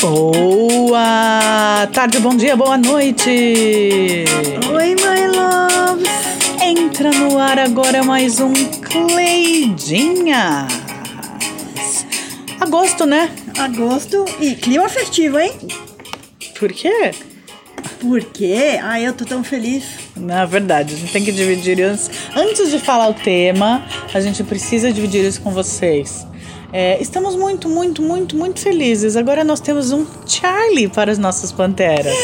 Boa tarde, bom dia, boa noite. Oi, my love. Entra no ar agora mais um Cleidinhas. Agosto, né? Agosto e clima festivo, hein? Por quê? Por quê? Ai, eu tô tão feliz. Na verdade, a gente tem que dividir isso. Antes de falar o tema, a gente precisa dividir isso com vocês. É, estamos muito, muito, muito, muito felizes. Agora nós temos um Charlie para as nossas panteras.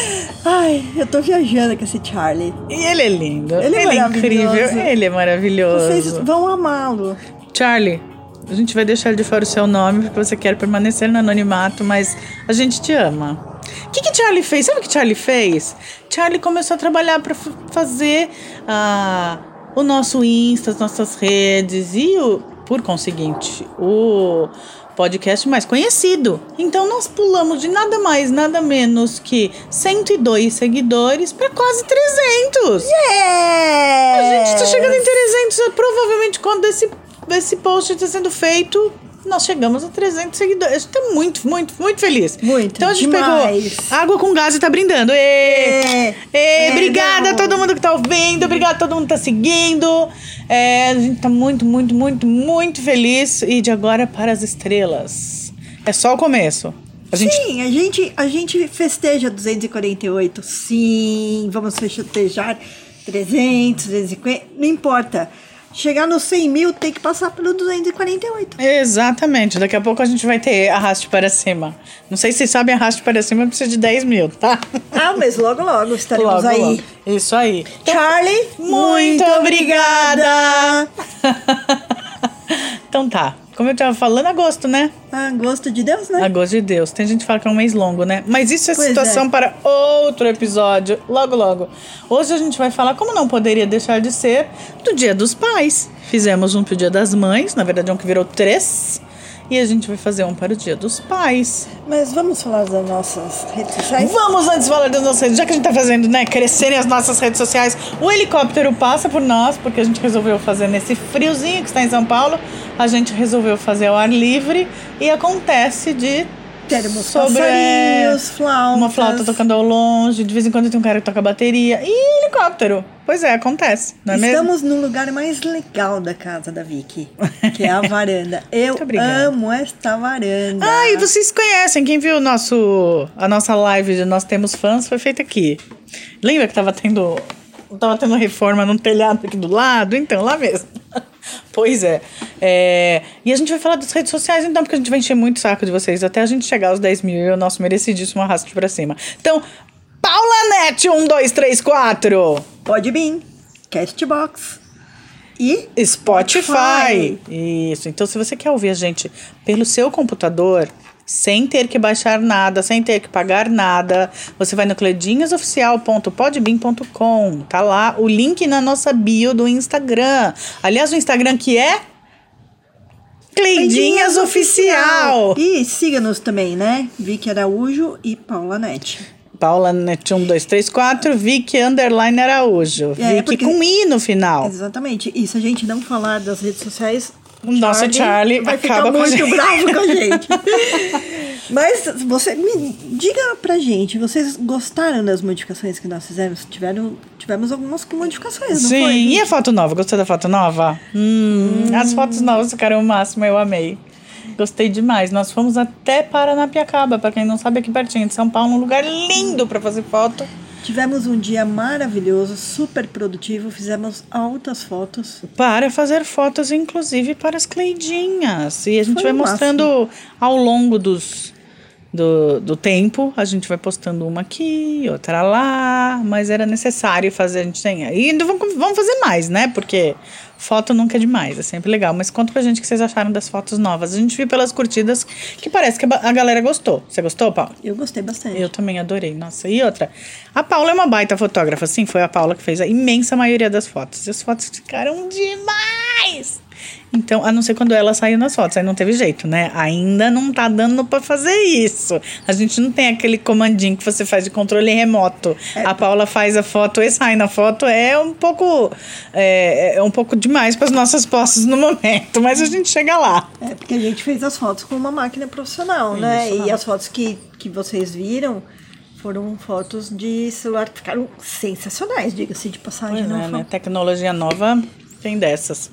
Ai, eu tô viajando com esse Charlie. E ele é lindo. Ele é incrível. maravilhoso. Ele é maravilhoso. Vocês vão amá-lo. Charlie, a gente vai deixar de fora o seu nome porque você quer permanecer no anonimato, mas a gente te ama. O que, que Charlie fez? Sabe o que Charlie fez? Charlie começou a trabalhar para fazer ah, o nosso Insta, as nossas redes e, o, por conseguinte, o podcast mais conhecido. Então nós pulamos de nada mais, nada menos que 102 seguidores para quase 300. Yeah! A gente tá chegando em 300, é provavelmente quando esse, esse post está sendo feito, nós chegamos a 300 seguidores. Tá muito, muito, muito feliz. Muito, Então a gente demais. pegou água com gás e tá brindando. Ê! É. É, obrigada a todo mundo que tá ouvindo, obrigada a todo mundo que tá seguindo. É, a gente tá muito, muito, muito, muito feliz. E de agora para as estrelas. É só o começo. A gente Sim, a gente, a gente festeja 248. Sim, vamos festejar 300, 250. Não importa. Chegar nos 100 mil tem que passar pelo 248. Exatamente. Daqui a pouco a gente vai ter arraste para cima. Não sei se vocês sabem, arraste para cima precisa de 10 mil, tá? Ah, mas logo, logo estaremos Logo, aí. logo. Isso aí. Charlie, Muito obrigada! então tá. Como eu tava falando, agosto, né? Ah, gosto de Deus, né? Agosto de Deus. Tem gente que fala que é um mês longo, né? Mas isso é Pois situação é. para outro episódio, logo, logo. Hoje a gente vai falar, como não poderia deixar de ser, do Dia dos Pais. Fizemos um pro Dia das Mães, na verdade é um que virou três. E a gente vai fazer um para o Dia dos Pais. Mas vamos falar das nossas redes sociais? Vamos antes falar das nossas redes, já que a gente tá fazendo, né, crescerem as nossas redes sociais. O helicóptero passa por nós, porque a gente resolveu fazer nesse friozinho que está em São Paulo. A gente resolveu fazer ao ar livre e acontece de Termos sobre é, passarinhos, flautas. uma flauta tocando ao longe, de vez em quando tem um cara que toca bateria e helicóptero. Pois é, acontece, não é mesmo? Estamos no lugar mais legal da casa da Vicky, que é a varanda. Eu amo esta varanda. Ah, e vocês conhecem, quem viu nosso, a nossa live de Nós Temos Fãs foi feita aqui. Lembra que tava tendo, tava tendo reforma num telhado aqui do lado? Então, lá mesmo. Pois é. É, E a gente vai falar das redes sociais, então, porque a gente vai encher muito o saco de vocês até a gente chegar aos 10 mil e o nosso merecidíssimo arrasto pra cima. Então, Paula Net, 1, 2, 3, 4. Pode vir. Castbox. E Spotify. Isso. Então, se você quer ouvir a gente pelo seu computador, sem ter que baixar nada, sem ter que pagar nada, você vai no cledinhasoficial.podbean.com. Tá lá o link na nossa bio do Instagram. Aliás, o Instagram que é Cleidinhas Oficial. E siga-nos também, né? Vicky Araújo e Paula Net. Paula Net 1, 2, 3, 4, Vicky Underline Araújo. É, Vicky porque- com I no final. Exatamente. E se a gente não falar das redes sociais, O nosso Charlie vai acaba ficar muito bravo com a gente. Mas você me diga pra gente, vocês gostaram das modificações que nós fizemos? Tiveram, tivemos algumas modificações, não Sim, foi? e a foto nova? Gostou da foto nova? Hum, As fotos novas ficaram o máximo, eu amei. Gostei demais. Nós fomos até Paranapiacaba, pra quem não sabe, aqui pertinho de São Paulo, um lugar lindo pra fazer foto. Tivemos um dia maravilhoso, super produtivo, fizemos altas fotos. Para fazer fotos, inclusive para as Cleidinhas. E a gente Foi vai mostrando ao longo dos, do, do tempo. A gente vai postando uma aqui, outra lá. Mas era necessário fazer. A gente tem. E ainda vamos, vamos fazer mais, né? Porque foto nunca é demais, é sempre legal. Mas conta pra gente o que vocês acharam das fotos novas. A gente viu pelas curtidas que parece que a galera gostou. Você gostou, Paulo? Eu gostei bastante. Eu também adorei. Nossa, e outra? A Paula é uma baita fotógrafa, sim, foi a Paula que fez a imensa maioria das fotos. E as fotos ficaram mais! Então, a não ser quando ela saiu nas fotos, aí não teve jeito, né? Ainda não tá dando pra fazer isso. A gente não tem aquele comandinho que você faz de controle remoto. A Paula faz a foto e sai na foto. É um pouco. É, é um pouco demais para as nossas posses no momento, mas a gente chega lá. É, porque a gente fez as fotos com uma máquina profissional, né? E as fotos que, que vocês viram foram fotos de celular que ficaram sensacionais, diga-se de passagem. Pois não é, né? Tecnologia nova tem dessas.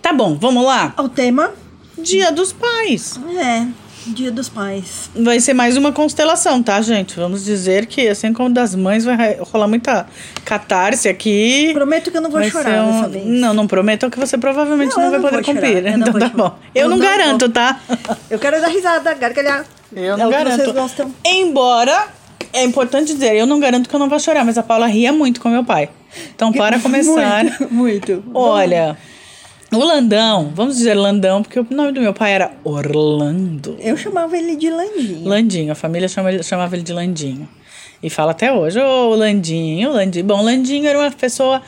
Tá bom, vamos lá. O tema Dia dos Pais. é Dia dos Pais. Vai ser mais uma constelação, tá, gente? Vamos dizer que, assim como das mães, vai rolar muita catarse aqui. Prometo que eu não vou Vai chorar um- dessa vez. Não, não prometam que você provavelmente Não, não, vai não poder chorar, cumprir. eu não Então tá chorar. bom. Eu, Eu não não garanto, vou. tá? Eu quero dar risada, gargalhar. Eu é não que garanto. vocês gostam. Embora, é importante dizer, eu não garanto que eu não vou chorar, mas a Paula ria muito com meu pai. Então, para começar. Muito, muito. Olha, o Landão, vamos dizer Landão, porque o nome do meu pai era Orlando. Eu chamava ele de Landinho. Landinho, a família chama ele- chamava ele de Landinho. E fala até hoje, ô Landinho, Landinho. Bom, Landinho era uma pessoa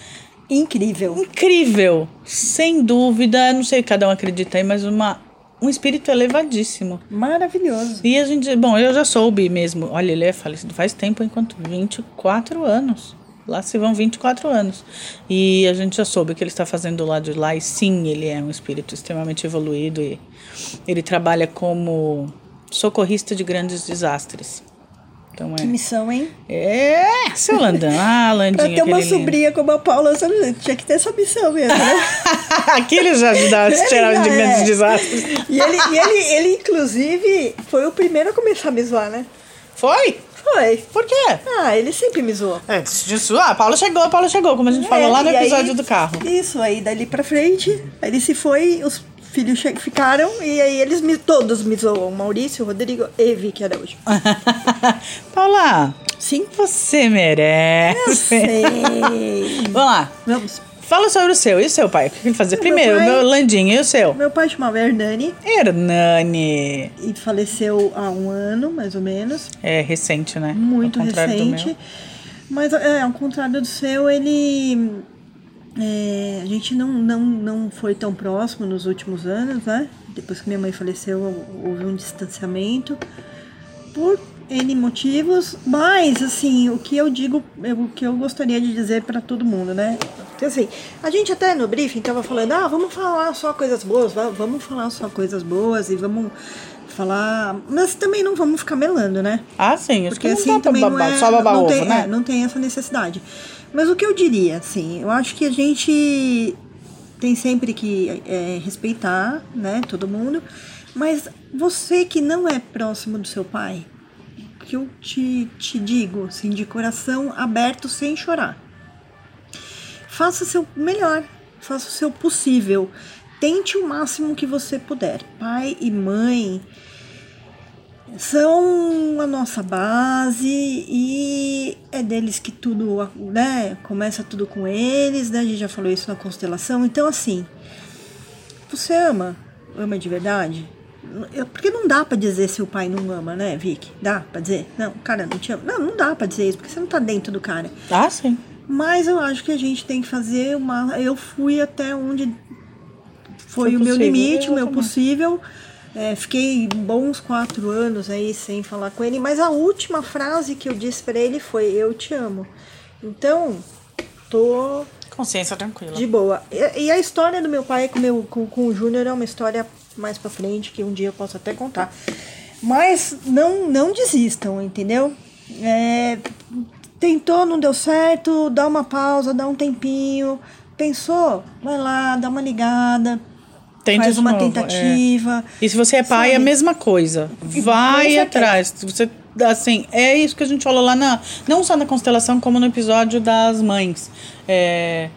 Incrível. incrível, sem dúvida, não sei se cada um acredita aí, mas uma, um espírito elevadíssimo. Maravilhoso. E a gente, bom, eu já soube mesmo, olha, ele é falecido faz tempo, enquanto 24 anos. Lá se vão 24 anos. E a gente já soube o que ele está fazendo lá de lá. E sim, ele é um espírito extremamente evoluído. E ele trabalha como socorrista de grandes desastres. Então Que é. missão, hein? É, seu Landão. Ah, Landinho. Pra ter uma aquele lindo. sobrinha como a Paula, tinha que ter essa missão mesmo, né? Aqui ele já ajudava a tirar de grandes é. desastres. E ele, e ele, ele, inclusive, foi o primeiro a começar a me zoar, né? Foi? Foi. Por quê? Ah, ele sempre me zoou. É, disso, ah, Paulo chegou, Paulo chegou, como a gente falou É, lá no e aí- episódio do carro. Isso, aí dali pra frente, ele se foi, os filhos ficaram, e aí eles me, todos me zoam. Maurício, Rodrigo e Vicky Araújo. Paula, Sim? você merece. Sei. Vamos lá. Vamos. Fala sobre o seu. E o seu pai? O que ele fazia? Meu Primeiro, pai- meu Landinho. E o seu? Meu pai chamava Hernani Hernani. e faleceu há um ano, mais ou menos. É recente, né? Muito recente. Mas, é, ao contrário do seu, ele. é, a gente não, não, não foi tão próximo nos últimos anos, né? Depois que minha mãe faleceu, houve um distanciamento. Por N motivos, mas assim, o que eu digo, o que eu gostaria de dizer para todo mundo, né? Porque assim, a gente até no briefing tava falando, ah, vamos falar só coisas boas, va- vamos falar só coisas boas e vamos falar, mas também não vamos ficar melando, né? Ah, sim. Acho Porque que não assim dá também não é, só babar não ovo, tem, né? é, não tem essa necessidade. Mas o que eu diria, assim, eu acho que a gente tem sempre que é, respeitar, né, todo mundo. Mas você que não é próximo do seu pai, que eu te, te digo, assim, de coração aberto, sem chorar. Faça seu melhor, faça o seu possível. Tente o máximo que você puder. Pai e mãe são a nossa base e é deles que tudo, né? Começa tudo com eles, né? A gente já falou isso na constelação. Então, assim, você ama? Ama de verdade? Eu- Porque não dá pra dizer se o pai não ama, né, Vicky? Dá pra dizer? Não, cara, não te ama. Não, não dá pra dizer isso, porque você não tá dentro do cara. Ah, sim. Mas eu acho que a gente tem que fazer uma. Eu fui até onde foi Foi o meu limite, o meu também. possível. É, fiquei bons quatro anos aí sem falar com ele, mas a última frase que eu disse pra ele foi: Eu te amo. Então, tô Consciência tranquila. de boa. E, e a história do meu pai com, meu, com, com o Júnior é uma história mais pra frente, que um dia eu posso até contar. Mas não, não desistam, entendeu? É, tentou, não deu certo, dá uma pausa, dá um tempinho. Pensou? Vai lá, dá uma ligada. Tente faz uma novo, é. tentativa. E se você é pai, é a Sabe? mesma coisa. Vai atrás. Você, assim, é isso que a gente falou lá na. Não só na constelação, como no episódio das mães. É,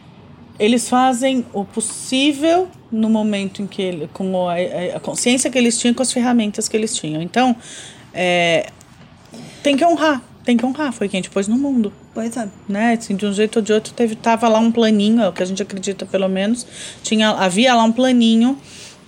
eles fazem o possível no momento em que ele, com a, a consciência que eles tinham, com as ferramentas que eles tinham. Então, é, tem que honrar. Tem que honrar. Foi quem a gente pôs no mundo Pois é. né? Assim, de um jeito ou de outro teve tava lá um planinho, é o que a gente acredita pelo menos, tinha havia lá um planinho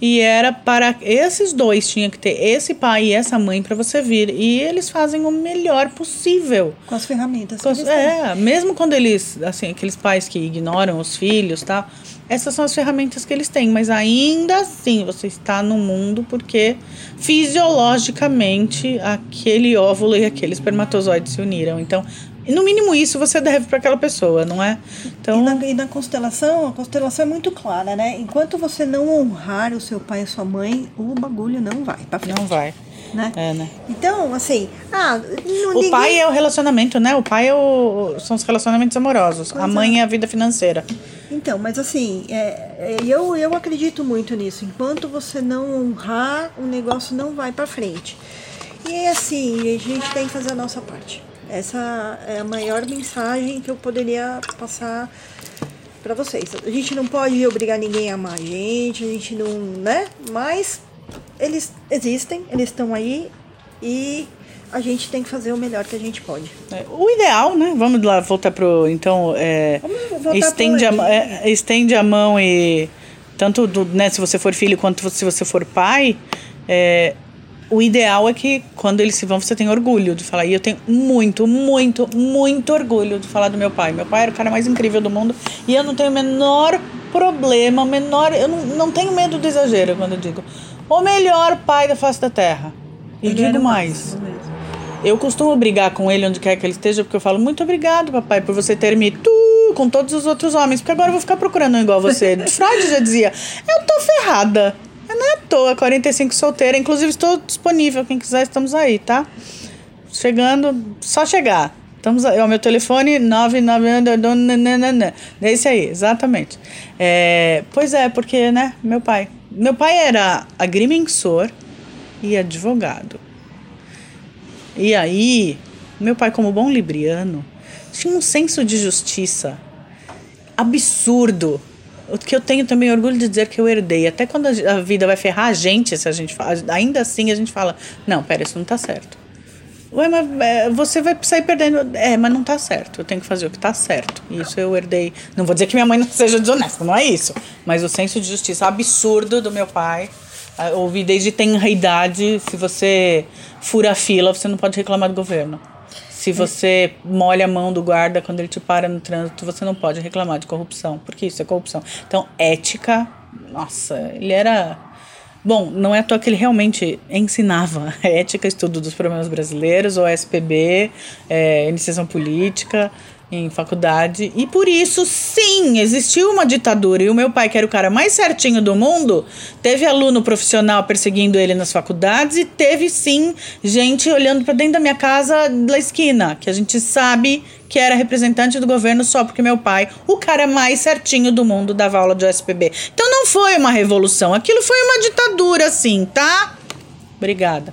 E era para esses dois, tinha que ter esse pai e essa mãe para você vir. E eles fazem o melhor possível. Com as ferramentas. Com as- que eles têm. é, mesmo quando eles, assim, aqueles pais que ignoram os filhos, tá? Essas são as ferramentas que eles têm, mas ainda assim você está no mundo porque fisiologicamente aquele óvulo e aquele espermatozoide se uniram. Então, no mínimo isso você deve para aquela pessoa, não é? Então, E na, e na constelação, a constelação é muito clara, né? Enquanto você não honrar o seu pai e a sua mãe, o bagulho não vai pra frente. não vai. Né? É, né? Então, assim, ah, não, O ninguém- pai é o relacionamento, né? O pai é o, são os relacionamentos amorosos. A é. mãe é a vida financeira. Então, mas assim, é, é, eu, eu acredito muito nisso. Enquanto você não honrar, o negócio não vai pra frente. E é assim, a gente tem que fazer a nossa parte. Essa é a maior mensagem que eu poderia passar pra vocês. A gente não pode obrigar ninguém a amar a gente, a gente não, né? Mas eles existem, eles estão aí e a gente tem que fazer o melhor que a gente pode. É, O ideal, né? Vamos lá voltar pro. Então, é, estende, pro a, é, estende a mão e. Tanto do, né, se você for filho quanto se você for pai. é, o ideal é que quando eles se vão, você tenha orgulho de falar. E eu tenho muito, muito, muito orgulho de falar do meu pai. Meu pai era o cara mais incrível do mundo. E eu não tenho o menor problema, o menor. Eu não, não tenho medo do exagero quando eu digo. O melhor pai da face da terra. E digo o mais. Eu costumo brigar com ele onde quer que ele esteja, porque eu falo, muito obrigado, papai, por você ter me tu com todos os outros homens, porque agora eu vou ficar procurando um igual você. Freud já dizia, eu tô ferrada. Eu não é à toa, 45 solteira. Inclusive, estou disponível. Quem quiser, estamos aí, tá? Chegando, só chegar. Estamos aí. Ó, meu telefone 99. É esse aí, exatamente. É, pois é, porque, né, meu pai. Meu pai era agrimensor e advogado. E aí, meu pai, como bom libriano, tinha um senso de justiça absurdo. O que eu tenho também orgulho de dizer que eu herdei. Até quando a vida vai ferrar a gente, se a gente fa- ainda assim a gente fala: não, pera, isso não tá certo. Ué, mas é, você vai sair perdendo. É, mas não tá certo. Eu tenho que fazer o que tá certo. Isso eu herdei. Não vou dizer que minha mãe não seja desonesta, não é isso. Mas o senso de justiça absurdo do meu pai. ah, Ouvi desde tenra idade: se você fura a fila, você não pode reclamar do governo. Se você molha a mão do guarda quando ele te para no trânsito, você não pode reclamar de corrupção, porque isso é corrupção. Então, ética, nossa, ele era. Bom, não é à toa que ele realmente ensinava ética, estudo dos problemas brasileiros, o SPB, é, iniciação política em faculdade. E por isso, sim, existiu uma ditadura. E o meu pai, que era o cara mais certinho do mundo, teve aluno profissional perseguindo ele nas faculdades e teve, sim, gente olhando para dentro da minha casa da esquina, que a gente sabe que era representante do governo só porque meu pai, o cara mais certinho do mundo, dava aula de USPB. Então não foi uma revolução, aquilo foi uma ditadura, sim, tá? Obrigada.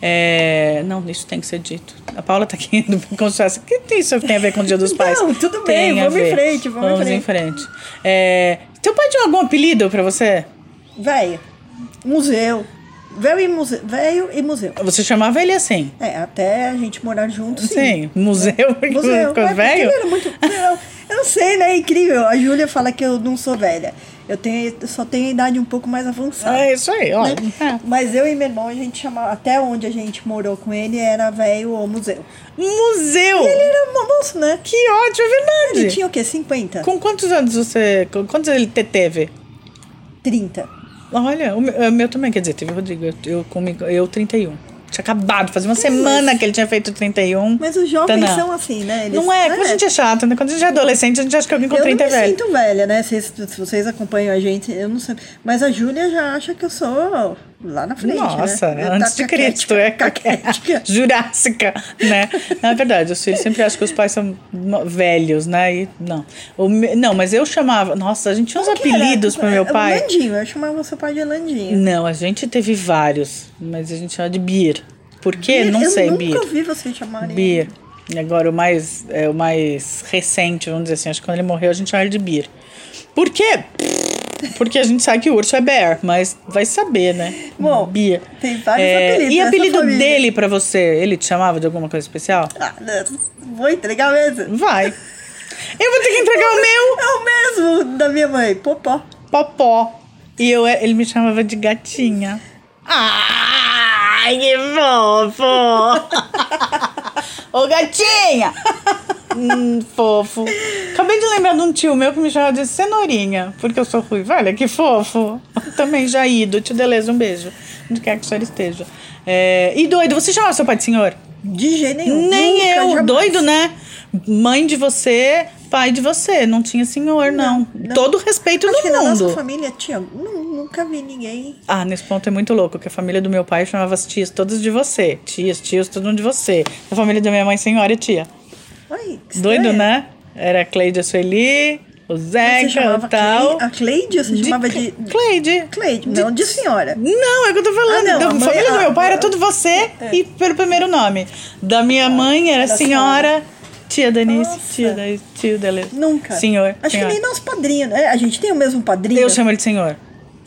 É, não, isso tem que ser dito. A Paula tá aqui indo fosse, O que isso tem a ver com o Dia dos Pais? Não, tudo bem, Tem a vamos em frente, vamos em em frente. É, teu pai tinha algum apelido pra você? Velho, museu. Velho e museu. Velho e museu. Você chamava ele assim? É, até a gente morar junto, sim. Sim, museu, Museu. com Mas porque velho? ele era muito. Eu não sei, né? É incrível. A Júlia fala que eu não sou velha. Eu, tenho, eu só tenho a idade um pouco mais avançada. É isso aí, olha. né? Mas eu e meu irmão, a gente chamava. Até onde a gente morou com ele era velho ou museu. Museu! Ele era um moço, né? Que ótimo, é verdade. Ele tinha o quê? 50? Com quantos anos você. com Quantos ele te teve? 30. Olha, o meu, o meu também, quer dizer, teve o Rodrigo. Eu, eu, comigo, eu 31. Tinha acabado, fazia uma semana que ele tinha feito 31. Mas os jovens são assim, né? Eles, Não é, quando a gente é chato, né? Quando a gente é adolescente, a gente acha que alguém com eu 30 não me é velho. sinto velha, né? Se, se vocês acompanham a gente, eu não sei. Mas a Júlia já acha que eu sou lá na frente, Nossa, né? Eu antes de Cristo, é caquética. Jurássica, né? Na verdade, os filhos sempre acham que os pais são velhos, né? E não. O não, mas eu chamava. Nossa, a gente tinha uns apelidos pro meu É, pai. Landinho, eu chamava seu pai de Landinho. Não, a gente teve vários, mas a gente chama de Beer. Por quê? Não eu sei, nunca Beer. ouvi você chamarem. Beer. E agora o mais, é, o mais recente, vamos dizer assim, acho que quando ele morreu a gente chama ele de Beer. Por quê? Porque a gente sabe que o urso é bear, mas vai saber, né? Bom, Beer. tem vários É, apelidos E apelido família. dele pra você? Ele te chamava de alguma coisa especial? Ah, vou entregar mesmo. Vai. Eu vou ter que entregar o meu É o mesmo da minha mãe, Popó. popó. E eu, ele me chamava de gatinha. Ai, que fofo! Ô, gatinha! hum, fofo. Acabei de lembrar de um tio meu que me chamava de cenourinha, porque eu sou ruiva. Olha, que fofo. Também já ido. Tio Deleuze, um beijo. Onde quer que o senhor esteja. É, e doido, você chamava seu pai de senhor? De jeito nenhum. Nem Nunca, eu. jamais. Doido, né? Mãe de você, pai de você. Não tinha senhor, não. não. Todo o respeito Acho que do na nossa mundo. família tinha. nu- Nunca vi ninguém. Ah, nesse ponto é muito louco, que a família do meu pai chamava as tias todas de você. Tias, tios, todo mundo de você. A família da minha mãe, senhora e tia. Que Doido, né? Era a Cleide, a Sueli, o Zeca e tal. Cle- a Cleide você chamava de. Cleide. Cleide, não de senhora. Não, é o que eu tô falando. Ah, não, da família do ah, meu pai era ah, tudo você e pelo primeiro nome. Da minha mãe era era senhora, tia Denise, Nossa. tia da tio Deleuze. Nunca. Senhor. Acho senhora. que nem nosso padrinho, né? A gente tem o mesmo padrinho. Eu chamo ele de senhor.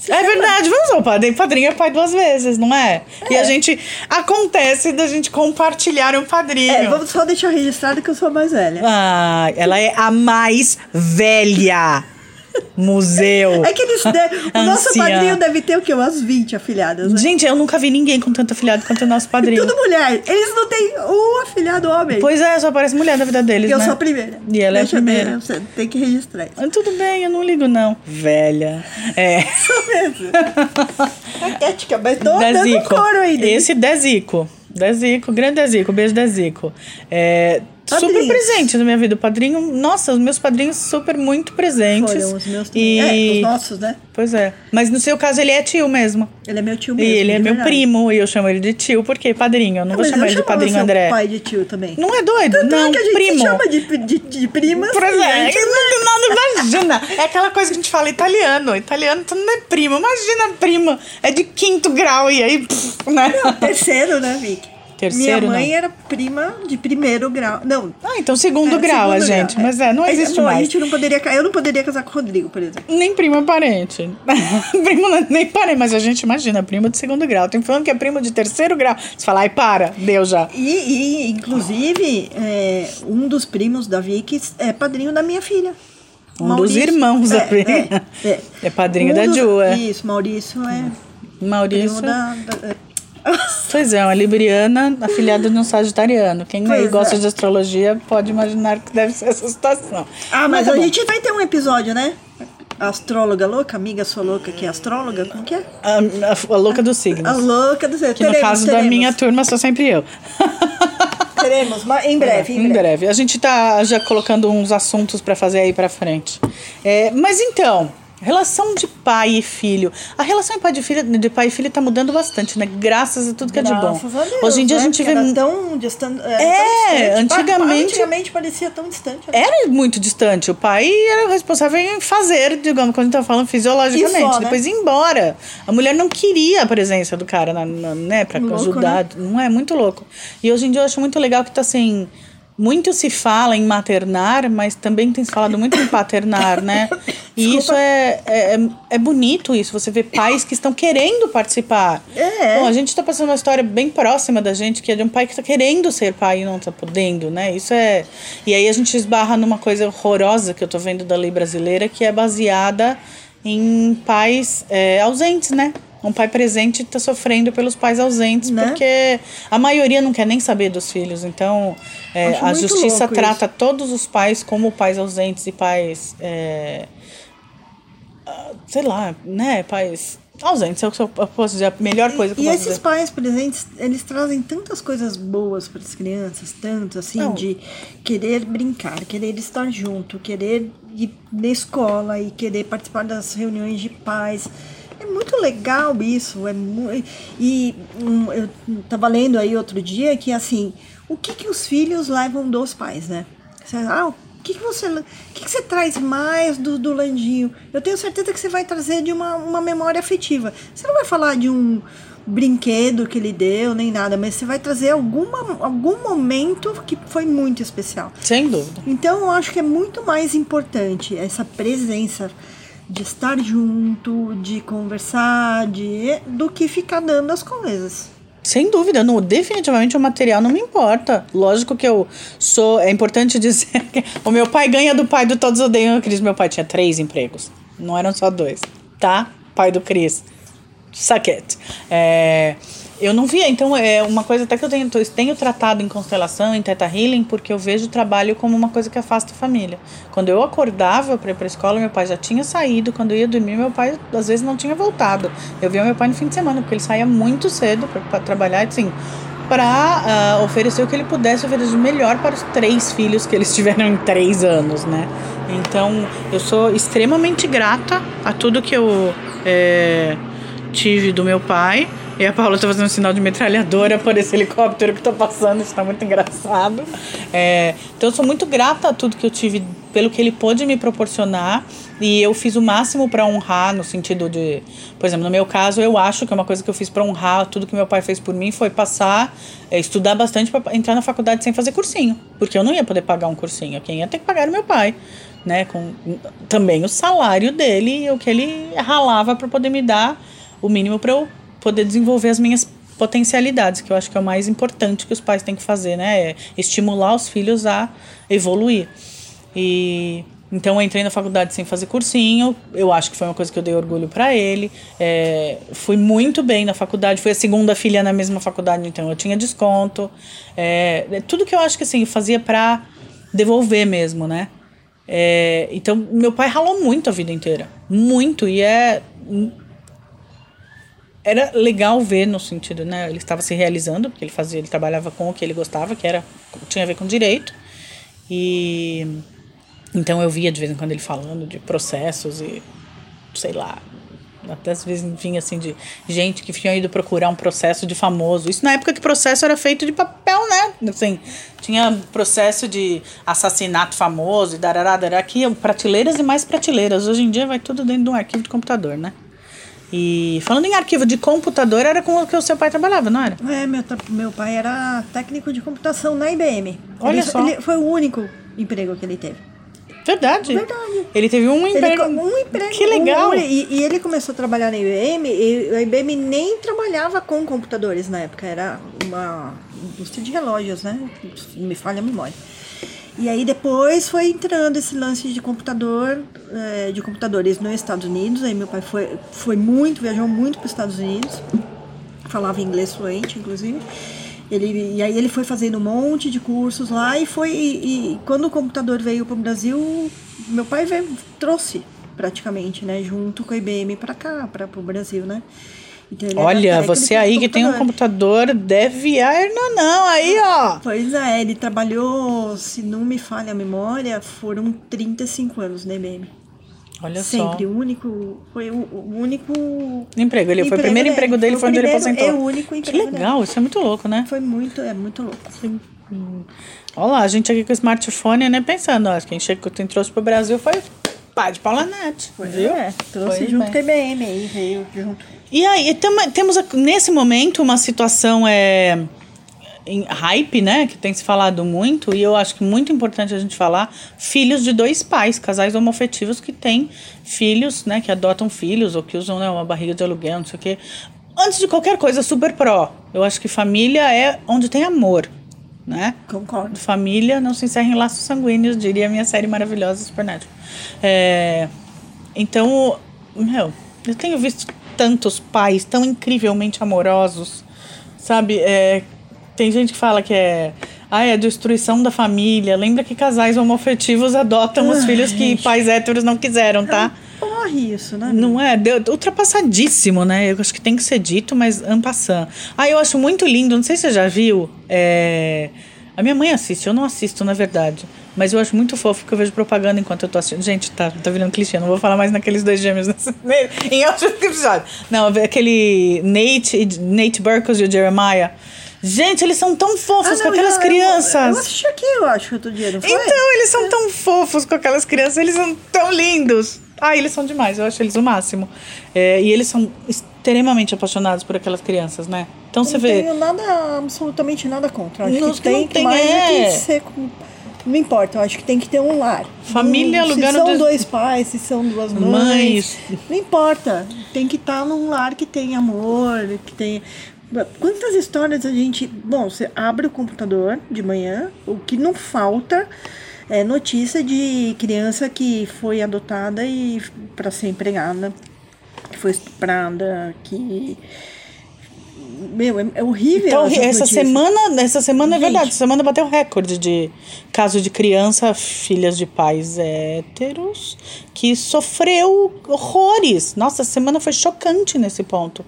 É verdade, vamos ao padrinho. Padrinho é pai duas vezes, não é? E a gente. Acontece da gente compartilhar um padrinho. É, vamos só deixar registrado que eu sou a mais velha. Ah, ela é a mais velha. Museu. É que eles. de- O nosso padrinho deve ter o quê? Umas 20 afilhadas, né? Gente, eu nunca vi ninguém com tanto afilhado quanto o nosso padrinho. Tudo mulher. Eles não têm um afilhado homem. Pois é, só parece mulher da vida deles, eu né? sou a primeira. E ela Deixa é a ver, primeira. Você tem que registrar isso. Tudo bem, eu não ligo, não. Velha. É. Isso mesmo. Ética, mas tô dando coro ainda. Esse Dezico. Dezico, grande Dezico. Beijo, Dezico. É, super Padrinhos. presente na minha vida. O padrinho, nossa, os meus padrinhos super muito presentes. Foram os meus também. E... É, os nossos, né? Pois é. Mas no seu caso, ele é tio mesmo. Ele é meu tio E mesmo. ele é de meu verdade. primo. E eu chamo ele de tio, porque padrinho. Eu não Ah, vou mas chamar ele de padrinho seu André. pai de tio também. Não é doido? Tanto não, é que a gente primo. chama de, de, de primas. Pois é, gente. que não, não, imagina. É aquela coisa que a gente fala italiano. Italiano tu não é primo. Imagina primo. É de quinto grau e aí, pff, né? Terceiro, né, Vicky? Terceiro, Minha mãe não. era prima de primeiro grau. Não. Ah, então segundo grau, a segundo gente. grau, Mas é, não existe A mais. gente não poderia, eu não poderia casar com o Rodrigo, por exemplo. Nem primo é parente. primo não é nem parente, mas a gente imagina, primo de segundo grau. Tem falando que é primo de terceiro grau. Você fala, ai, para, deu já. E, e, inclusive, é, um dos primos da Vicky é padrinho da minha filha. Um dos irmãos da é, filha. É, é. É padrinho Um da dos- Ju, é. Isso, Maurício é Maurício. primo da... da- é. Pois é, uma libriana afiliada de um sagitariano. Quem aí gosta é. de astrologia pode imaginar que deve ser essa situação. Ah, mas, tá a bom. gente vai ter um episódio, né? Astróloga louca, amiga sua louca que é astróloga, como que é? A, a- a louca dos signos. A louca do céu. Que no caso da minha turma sou sempre eu. Teremos, mas em breve, em Em breve. breve. A gente tá já colocando uns assuntos pra fazer aí pra frente. É, mas então, relação de pai e filho. A relação de pai, de, filho, de pai e filho tá mudando bastante, né? Graças a tudo que é de bom. Graças a Deus, Hoje em dia né? a gente Porque vê. Tão distante. era É, tão distante. antigamente- Antigamente parecia tão distante. né? Era muito distante. O pai era responsável em fazer, digamos, quando a gente tá falando fisiologicamente. Só, né? Depois ir embora. A mulher não queria a presença do cara, na, na- né? Pra Louco, ajudar. Não é muito louco. E hoje em dia eu acho muito legal que tá assim. Muito se fala em maternar, mas também tem se falado muito em paternar, né? E isso é, é, é- é bonito, isso. Você vê pais que estão querendo participar. É. Bom, a gente tá passando uma história bem próxima da gente, que é de um pai que tá querendo ser pai e não tá podendo, né? Isso é. E aí a gente esbarra numa coisa horrorosa que eu tô vendo da lei brasileira, que é baseada em pais é, ausentes, né? Um pai presente tá sofrendo pelos pais ausentes, Né? porque a maioria não quer nem saber dos filhos. Então, é, a justiça trata todos os pais como pais ausentes e pais. é, ah, sei lá, né? Pais ausentes, é o que eu posso dizer, a melhor coisa que eu E esses dizer. pais presentes, eles trazem tantas coisas boas para as crianças, tanto assim, Não. de querer brincar, querer estar junto, querer ir na escola e querer participar das reuniões de pais. É muito legal isso. É mu e hum, eu tava lendo aí outro dia que assim, o que, que os filhos levam dos pais, né? Ah, o que, que você o que, que você traz mais do, do Landinho? Eu tenho certeza que você vai trazer de uma, uma memória afetiva. Você não vai falar de um brinquedo que ele deu, nem nada, mas você vai trazer alguma, algum momento que foi muito especial. Sem dúvida. Então eu acho que é muito mais importante essa presença de estar junto, de conversar, de do que ficar dando as coisas. Sem dúvida, não, definitivamente o material não me importa. Lógico que eu sou. É importante dizer que o meu pai ganha do pai do Todos Odeiam a Cris. Meu pai tinha três empregos. Não eram só dois, tá? pai do. Suck it. É, eu não via, então é uma coisa até que eu tenho, tenho tratado em constelação, em Teta Healing, porque eu vejo o trabalho como uma coisa que afasta a família. Quando eu acordava para ir para escola, meu pai já tinha saído, quando eu ia dormir, meu pai às vezes não tinha voltado. Eu via meu pai no fim de semana, porque ele saía muito cedo para trabalhar, assim, para uh, ah, oferecer o que ele pudesse oferecer melhor para os três filhos que eles tiveram em três anos, né? Então, eu sou extremamente grata a tudo que eu é, tive do meu pai e a Paula tá fazendo um sinal de metralhadora por esse helicóptero que tá passando, isso tá muito engraçado. É, então eu sou muito grata a tudo que eu tive, pelo que ele pôde me proporcionar. E eu fiz o máximo para honrar, no sentido de. Por exemplo, no meu caso, eu acho que é uma coisa que eu fiz para honrar tudo que meu pai fez por mim foi passar, é, estudar bastante para entrar na faculdade sem fazer cursinho. Porque eu não ia poder pagar um cursinho. Quem ia ter que pagar era meu pai. Né, com também o salário dele e o que ele ralava para poder me dar o mínimo para eu poder desenvolver as minhas potencialidades, que eu acho que é o mais importante que os pais têm que fazer, né? É estimular os filhos a evoluir. E então eu entrei na faculdade sem fazer cursinho, eu acho que foi uma coisa que eu dei orgulho para ele. É, fui muito bem na faculdade, fui a segunda filha na mesma faculdade, então eu tinha desconto. É, é tudo que eu acho que assim, eu fazia para devolver mesmo, né? É, então meu pai ralou muito a vida inteira, muito, e é era legal ver no sentido, né? Ele estava se realizando, porque ele fazia, ele trabalhava com o que ele gostava, que era tinha a ver com direito. E então eu via de vez em quando ele falando de processos e sei lá, até às vezes vinha assim de gente que tinha ido procurar um processo de famoso. Isso na época que processo era feito de papel, né? Assim, tinha processo de assassinato famoso e darará, darará. Aqui prateleiras e mais prateleiras. Hoje em dia vai tudo dentro de um arquivo de computador, né? E falando em arquivo de computador, era com o que o seu pai trabalhava, não era? É, meu, meu pai era técnico de computação na IBM. Olha ele, só. Ele foi o único emprego que ele teve. Verdade. Verdade. Ele teve um emprego. Ele, um emprego. Que legal. Um, e, e, ele começou a trabalhar na IBM, e a IBM nem trabalhava com computadores na época, era uma indústria de relógios, né? Me falha a memória. E aí depois foi entrando esse lance de computador, é, de computadores nos Estados Unidos. Aí meu pai foi, foi muito, viajou muito para os Estados Unidos, falava inglês fluente, inclusive. Ele, e aí ele foi fazendo um monte de cursos lá e foi. E, e quando o computador veio para o Brasil, meu pai veio, trouxe praticamente, né, junto com a IBM para cá, para o Brasil, né? Então, Olha, você aí que tem um computador deve ir não, não, aí ó. Pois é, ele trabalhou, se não me falha a memória, foram 35 anos na IBM. Olha Sempre, só. Sempre, o único, foi o, o único emprego. Ele foi o primeiro emprego dele, foi, foi onde ele aposentou. É o único emprego. Que legal, dele. isso é muito louco, né? Foi muito, é muito louco. Sim. Hum. Olha lá, a gente aqui com o smartphone, né, pensando, ó, quem chegou, quem trouxe pro Brasil foi pai de Paula Net, viu? É, trouxe junto bem. com a IBM aí, veio junto. E aí, temos nesse momento uma situação é, em hype, né? Que tem se falado muito, e eu acho que muito importante a gente falar: filhos de dois pais, casais homofetivos que têm filhos, né? Que adotam filhos ou que usam né, uma barriga de aluguel, não sei o quê. Antes de qualquer coisa, super pró. Eu acho que família é onde tem amor, né? Concordo. Família não se encerra em laços sanguíneos, diria a minha série maravilhosa Supernatural. É, então, meu, eu tenho visto tantos pais tão incrivelmente amorosos, sabe? É, tem gente que fala que é ah, é a destruição da família. Lembra que casais homofetivos adotam ah, os filhos gente. que pais héteros não quiseram, tá? Isso, né? Não é? Deu, ultrapassadíssimo, né? Eu acho que tem que ser dito, mas ampassando. Ah, eu acho muito lindo, não sei se você já viu. É... A minha mãe assiste, eu não assisto, na verdade. Mas eu acho muito fofo porque eu vejo propaganda enquanto eu tô assistindo. Gente, tá, tá virando clichê. Não vou falar mais naqueles dois gêmeos em outros episódios. Não, aquele Nate, Nate Burkos e o Jeremiah. Gente, eles são tão fofos ah, não, com aquelas eu, crianças. Eu, eu assisti aqui, eu acho, outro dia, não foi? Então, eles são é. tão fofos com aquelas crianças. Eles são tão lindos. Ah, eles são demais. Eu acho eles o máximo. É, e eles são extremamente apaixonados por aquelas crianças, né? Então não você vê. Não tenho nada, absolutamente nada contra. Acho não, que, tem, que tem mais é... que ser não importa, eu acho que tem que ter um lar. Família um, lugar Se são onde... dois pais, se são duas mães, mães. Não importa. Tem que estar tá num lar que tem amor, que tem. Quantas histórias a gente. Bom, você abre o computador de manhã, o que não falta é notícia de criança que foi adotada e para ser empregada que foi estuprada, que. Meu, é, é horrível. Então, essa notícias. semana, essa semana é Gente. verdade, essa semana bateu recorde de caso de criança, filhas de pais héteros, que sofreu horrores. Nossa, essa semana foi chocante nesse ponto.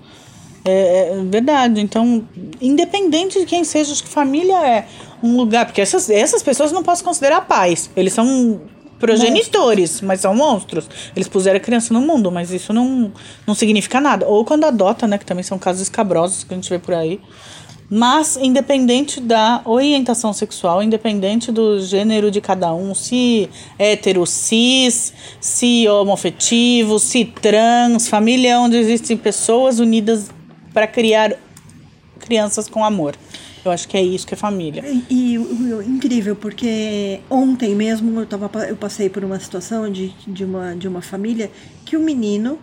É, é verdade. Então, independente de quem seja, acho que família é um lugar. Porque essas, essas pessoas não posso considerar pais. Eles são progenitores, mas são monstros. Eles puseram a criança no mundo, mas isso não, não significa nada. Ou quando adota, né? Que também são casos escabrosos que a gente vê por aí. Mas, independente da orientação sexual, independente do gênero de cada um, se hétero, cis, se homoafetivo, se trans, família é onde existem pessoas unidas para criar crianças com amor. Eu acho que é isso que é família. E, e incrível, porque ontem mesmo eu, tava, eu passei por uma situação de, de, uma, de uma família que o menino.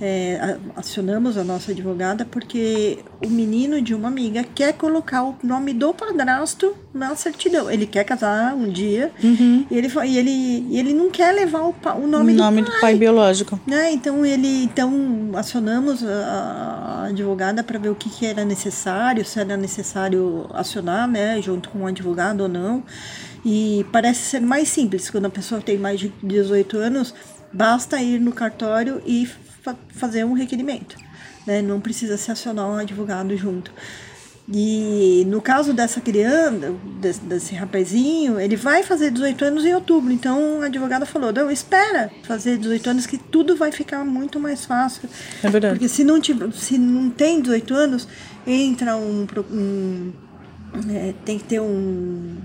É, acionamos a nossa advogada porque o menino de uma amiga quer colocar o nome do padrasto na certidão. Ele quer casar um dia e, ele, e, ele, e ele não quer levar o, o O nome, nome do do pai. pai biológico. né? Então ele, então acionamos a, a advogada para ver o que, que era necessário, se era necessário acionar, né, junto com o advogado ou não. E parece ser mais simples quando a pessoa tem mais de 18 anos, basta ir no cartório e fazer um requerimento, né? Não precisa se acionar um advogado junto. E no caso dessa criança, desse, desse rapazinho, ele vai fazer 18 anos em outubro. Então a advogada falou: não, espera fazer 18 anos que tudo vai ficar muito mais fácil. É verdade. Porque se não, se não tem 18 anos, entra um. um é, tem que ter um.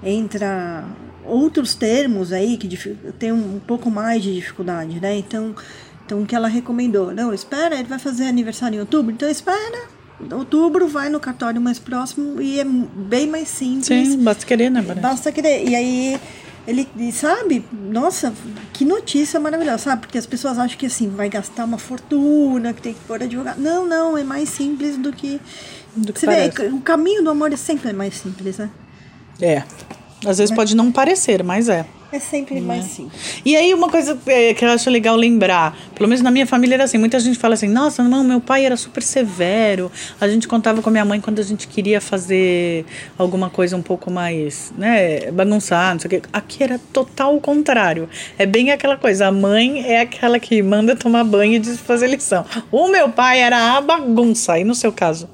Entra outros termos aí que tem um pouco mais de dificuldade, né? Então, então o que ela recomendou? Não, espera, ele vai fazer aniversário em outubro, então espera. Outubro vai no cartório mais próximo e é bem mais simples. Sim, basta querer, né, Bárbara? Basta querer. E aí, ele sabe, nossa, que notícia maravilhosa, sabe? Porque as pessoas acham que assim, vai gastar uma fortuna, que tem que pôr advogado. Não, não, é mais simples do que. Do que Você vê, parece. o caminho do amor é sempre mais simples, né? É. Às vezes pode não parecer, mas é. É sempre mais simples. E aí, uma coisa é, que eu acho legal lembrar, pelo menos na minha família era assim, muita gente fala assim, nossa, não, meu pai era super severo, a gente contava com a minha mãe quando a gente queria fazer alguma coisa um pouco mais, né, bagunçar, não sei o quê. Aqui era total o contrário. É bem aquela coisa, a mãe é aquela que manda tomar banho e diz fazer lição. O meu pai era a bagunça, e no seu caso?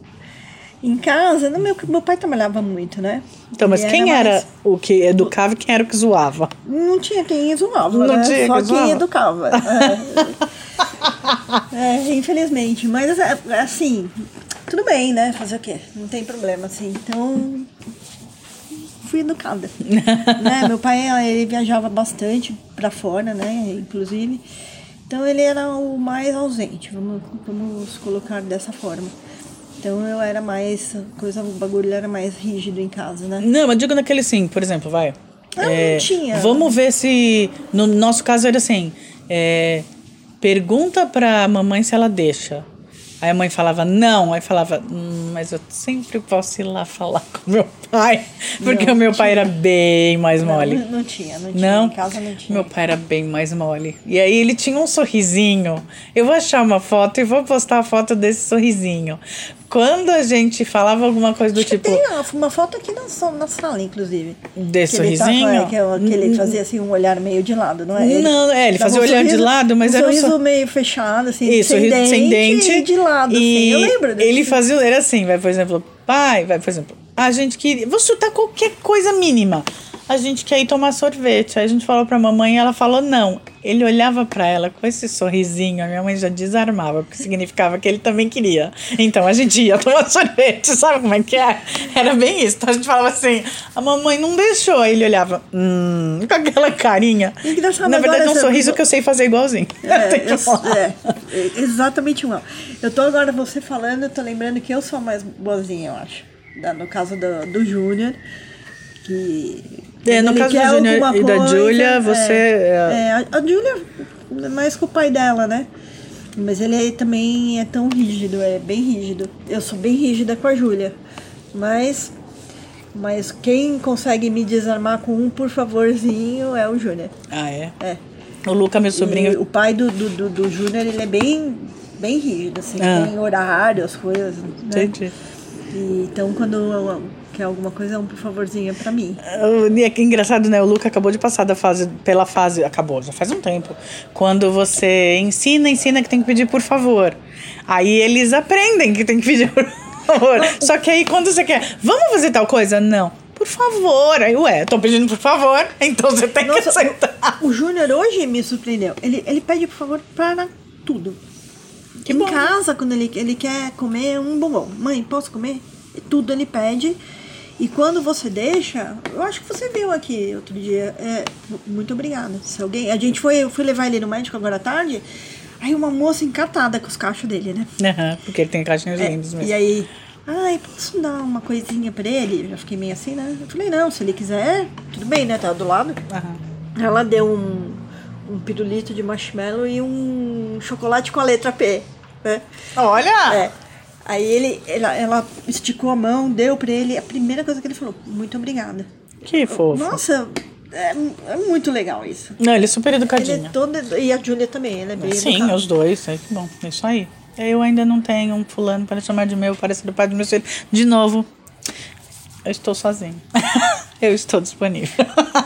Em casa, no meu, meu pai trabalhava muito, né? Então, mas quem era mais- o que educava e quem era o que zoava? Não tinha quem zoava, Não né? tinha Só quem zoava. educava. É. É, infelizmente. Mas, é, assim, tudo bem, né? Fazer o quê? Não tem problema, assim. Então, fui educada. né? Meu pai, ele viajava bastante pra fora, né? Inclusive. Então, ele era o mais ausente, vamos, vamos colocar dessa forma. Então, eu era mais... Coisa, o bagulho era mais rígido em casa, né? Não, mas digo naquele sim, por exemplo, vai. É, Ah, não tinha. Vamos ver se. No nosso caso era assim: é, pergunta pra mamãe se ela deixa. Aí a mãe falava não, aí falava, hum, mas eu sempre posso ir lá falar com meu pai. Porque Não, o meu pai era bem mais mole. Não, não tinha, não tinha. Não, Em casa não tinha. meu pai era bem mais mole. E aí ele tinha um sorrisinho. Eu vou achar uma foto e vou postar a foto desse sorrisinho. Quando a gente falava alguma coisa do Acho tipo. Tem uma, uma foto aqui na, na sala, inclusive. Desse Que ele tá- sorrisinho? é, que, é- que ele fazia assim um olhar meio de lado, não é? Não, é, ele fazia olhar de lado, mas um era um sorriso sor- meio fechado, assim, Isso, sem, sorriso dente, sem dente. de lado, assim. E Eu lembro desse. Ele fazia, era assim, vai, por exemplo, pai, vai, por exemplo, a gente queria. Vou chutar qualquer coisa mínima. A gente quer ir tomar sorvete. Aí a gente falou pra mamãe e ela falou não. Ele olhava pra ela com esse sorrisinho, a minha mãe já desarmava, porque significava que ele também queria. Então a gente ia tomar sorvete, sabe como é que é? Era bem isso. Então a gente falava assim, a mamãe não deixou. Aí ele olhava, hum, com aquela carinha. Engraçado, Na verdade, é um sorriso que eu sei fazer igualzinho. É, eu- é, é, exatamente igual. Eu tô agora, você falando, eu tô lembrando que eu sou mais boazinha, eu acho. No caso do, do Júnior, que... É, no ele caso do alguma e da Júlia, você, É, é- é, a, a Júlia é mais com o pai dela, né? Mas ele aí também é tão rígido, é bem rígido. Eu sou bem rígida com a Júlia, mas... Mas quem consegue me desarmar com um por favorzinho é o Júnior. Ah, é? É. O Luca, meu sobrinho. E o pai do, do, do, do Júnior, ele é bem, bem rígido, assim, Ah. tem horário, as coisas. Né? Entendi. E, então, quando quer alguma coisa, um por favorzinho pra mim. O- é que engraçado, né? O Luca acabou de passar da fase, pela fase, acabou, já faz um tempo. Quando você ensina, ensina que tem que pedir por favor. Aí eles aprendem que tem que pedir por favor. Só que aí quando você quer, vamos fazer tal coisa? Não. Por favor. Aí, ué, tô pedindo por favor, então você tem que Nossa, aceitar. O Júnior hoje me surpreendeu. Ele, ele pede, por favor, para tudo. Que em bom. casa, quando ele, ele quer comer um bombom. Mãe, posso comer? Tudo ele pede. E quando você deixa, eu acho que você viu aqui outro dia. É, muito obrigada. Se alguém, a gente foi, eu fui levar ele no médico agora à tarde. Aí uma moça encantada com os cachos dele, né? Aham, porque ele tem caixinhas É, lindas mesmo. e aí, ai, posso dar uma coisinha pra ele? Eu já fiquei meio assim, né? Eu falei, não, se ele quiser, tudo bem, né? Tá do lado. Aham. Ela deu um, um pirulito de marshmallow e um chocolate com a letra P. Né? Olha! É. Aí ele, ela, ela esticou a mão, deu pra ele. A primeira coisa que ele falou, muito obrigada. Que fofo. Nossa, é, é muito legal isso. Não, ele é super Ele educadinho. é todo. E a Júlia também, ela é bem Sim, educada. os dois, é que bom, é isso aí. Eu ainda não tenho um fulano para chamar de meu, para ser o pai do meu filho. De novo, eu estou sozinho. eu estou disponível.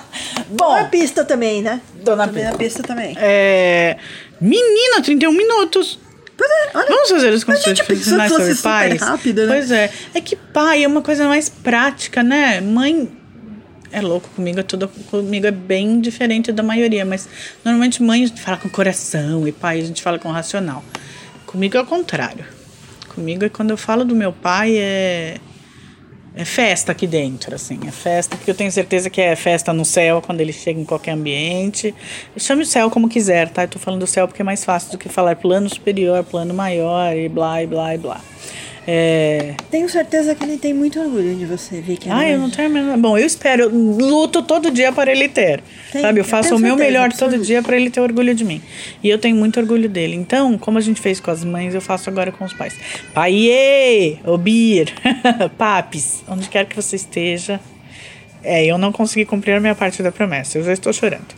Bom, a bom, pista também, né? Dona também Pista. a pista também. é... menina, 31 minutos. Pois é, olha. Vamos fazer os que finais fosse sobre pais? rápido, né? Pois é. É que pai é uma coisa mais prática, né? Mãe é louco comigo, é tudo comigo é bem diferente da maioria, mas normalmente mãe a gente fala com coração e pai a gente fala com racional. Comigo é o contrário. Comigo é quando eu falo do meu pai é é festa aqui dentro, assim. É festa, porque eu tenho certeza que é festa no céu quando ele chega em qualquer ambiente. Chame o céu como quiser, tá? Eu tô falando do céu porque é mais fácil do que falar plano superior, plano maior e blá, e blá, e blá. É... Tenho certeza que ele tem muito orgulho de você, Vicky. Ah, eu não tenho menor... Bom, eu espero, eu luto todo dia para ele ter. Tem, sabe, eu faço o meu certeza melhor todo dia para ele ter orgulho de mim. E eu tenho muito orgulho dele. Então, como a gente fez com as mães, eu faço agora com os pais. Paiê, Obir, Papis, onde quer que você esteja. É, eu não consegui cumprir a minha parte da promessa, eu já estou chorando.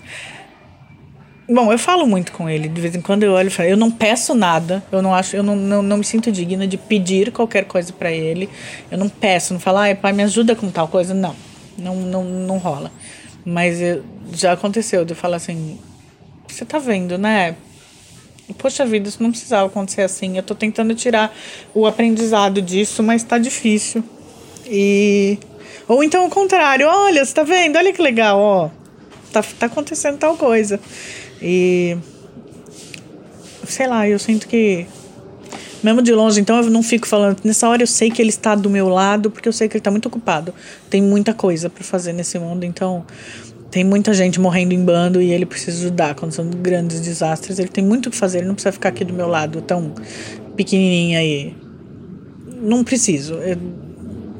Bom, eu falo muito com ele. De vez em quando eu olho e falo, eu não peço nada. Eu não acho, eu não, não, não me sinto digna de pedir qualquer coisa pra ele. Eu não peço, não falo, ai, pai, me ajuda com tal coisa. Não, não, não, não rola. Mas eu- já aconteceu de eu falar assim, você tá vendo, né? Poxa vida, isso não precisava acontecer assim. Eu tô tentando tirar o aprendizado disso, mas tá difícil. E. Ou então o contrário, olha, você tá vendo? Olha que legal, ó. Tá, tá acontecendo tal coisa. E. Sei lá, eu sinto que. Mesmo de longe, então eu não fico falando. Nessa hora eu sei que ele está do meu lado, porque eu sei que ele está muito ocupado. Tem muita coisa para fazer nesse mundo, então. Tem muita gente morrendo em bando e ele precisa ajudar. Quando são grandes desastres, ele tem muito o que fazer. Ele não precisa ficar aqui do meu lado tão pequenininha aí. Não preciso. Eu,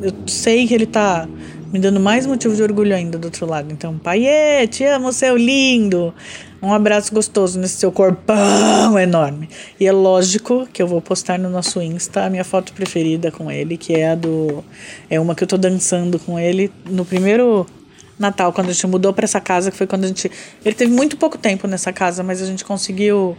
eu sei que ele tá me dando mais motivo de orgulho ainda do outro lado. Então, pai, te amo, seu lindo. Um abraço gostoso nesse seu corpão enorme. E é lógico que eu vou postar no nosso Insta a minha foto preferida com ele, que é a do. É uma que eu tô dançando com ele no primeiro Natal, quando a gente mudou para essa casa, que foi quando a gente. Ele teve muito pouco tempo nessa casa, mas a gente conseguiu.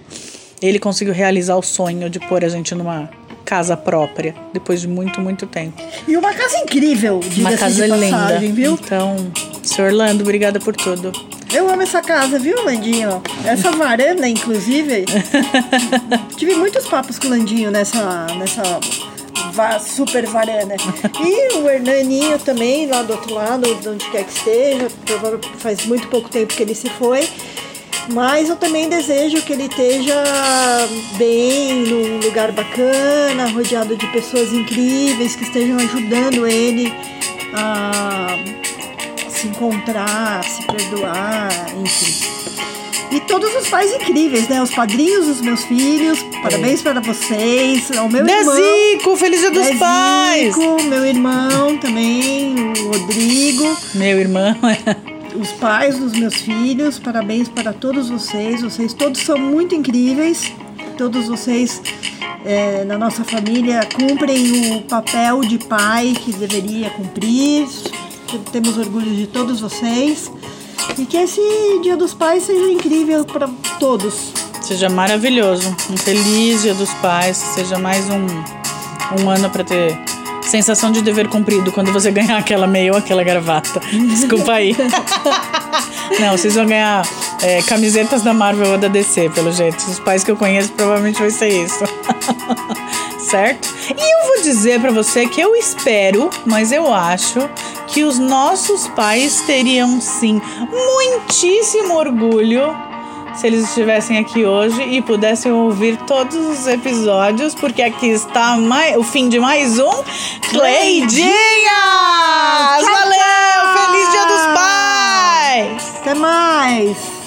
Ele conseguiu realizar o sonho de pôr a gente numa casa própria, depois de muito, muito tempo. E uma casa incrível, Uma casa linda. viu? Então, senhor Orlando, obrigada por tudo. Eu amo essa casa, viu, Landinho? Essa varanda, inclusive. tive muitos papos com o Landinho nessa, nessa super varanda. E o Hernaninho também, lá do outro lado, de onde quer que esteja. Faz muito pouco tempo que ele se foi. Mas eu também desejo que ele esteja bem, num lugar bacana, rodeado de pessoas incríveis que estejam ajudando ele a se encontrar, se perdoar, enfim. E todos os pais incríveis, né? Os padrinhos dos meus filhos, parabéns para vocês. Ao meu irmão. Dezico, feliz dia dos Dezico, pais! meu irmão também, o Rodrigo, Meu irmão. Os pais dos meus filhos, parabéns para todos vocês. Vocês todos são muito incríveis. Todos vocês eh, na nossa família cumprem o papel de pai que deveria cumprir. Temos orgulho de todos vocês. E que esse Dia dos Pais seja incrível para todos. Seja maravilhoso. Um feliz Dia dos Pais. Seja mais um, um ano para ter sensação de dever cumprido quando você ganhar aquela meia ou aquela gravata. Desculpa aí. Não, vocês vão ganhar é, camisetas da Marvel ou da DC, pelo jeito. Os pais que eu conheço provavelmente vai ser isso. certo? E eu vou dizer para você que eu espero, mas eu acho que os nossos pais teriam sim muitíssimo orgulho se eles estivessem aqui hoje e pudessem ouvir todos os episódios, porque aqui está mais, o fim de mais um Cleidinhas! Valeu! Feliz Dia dos Pais! Até mais!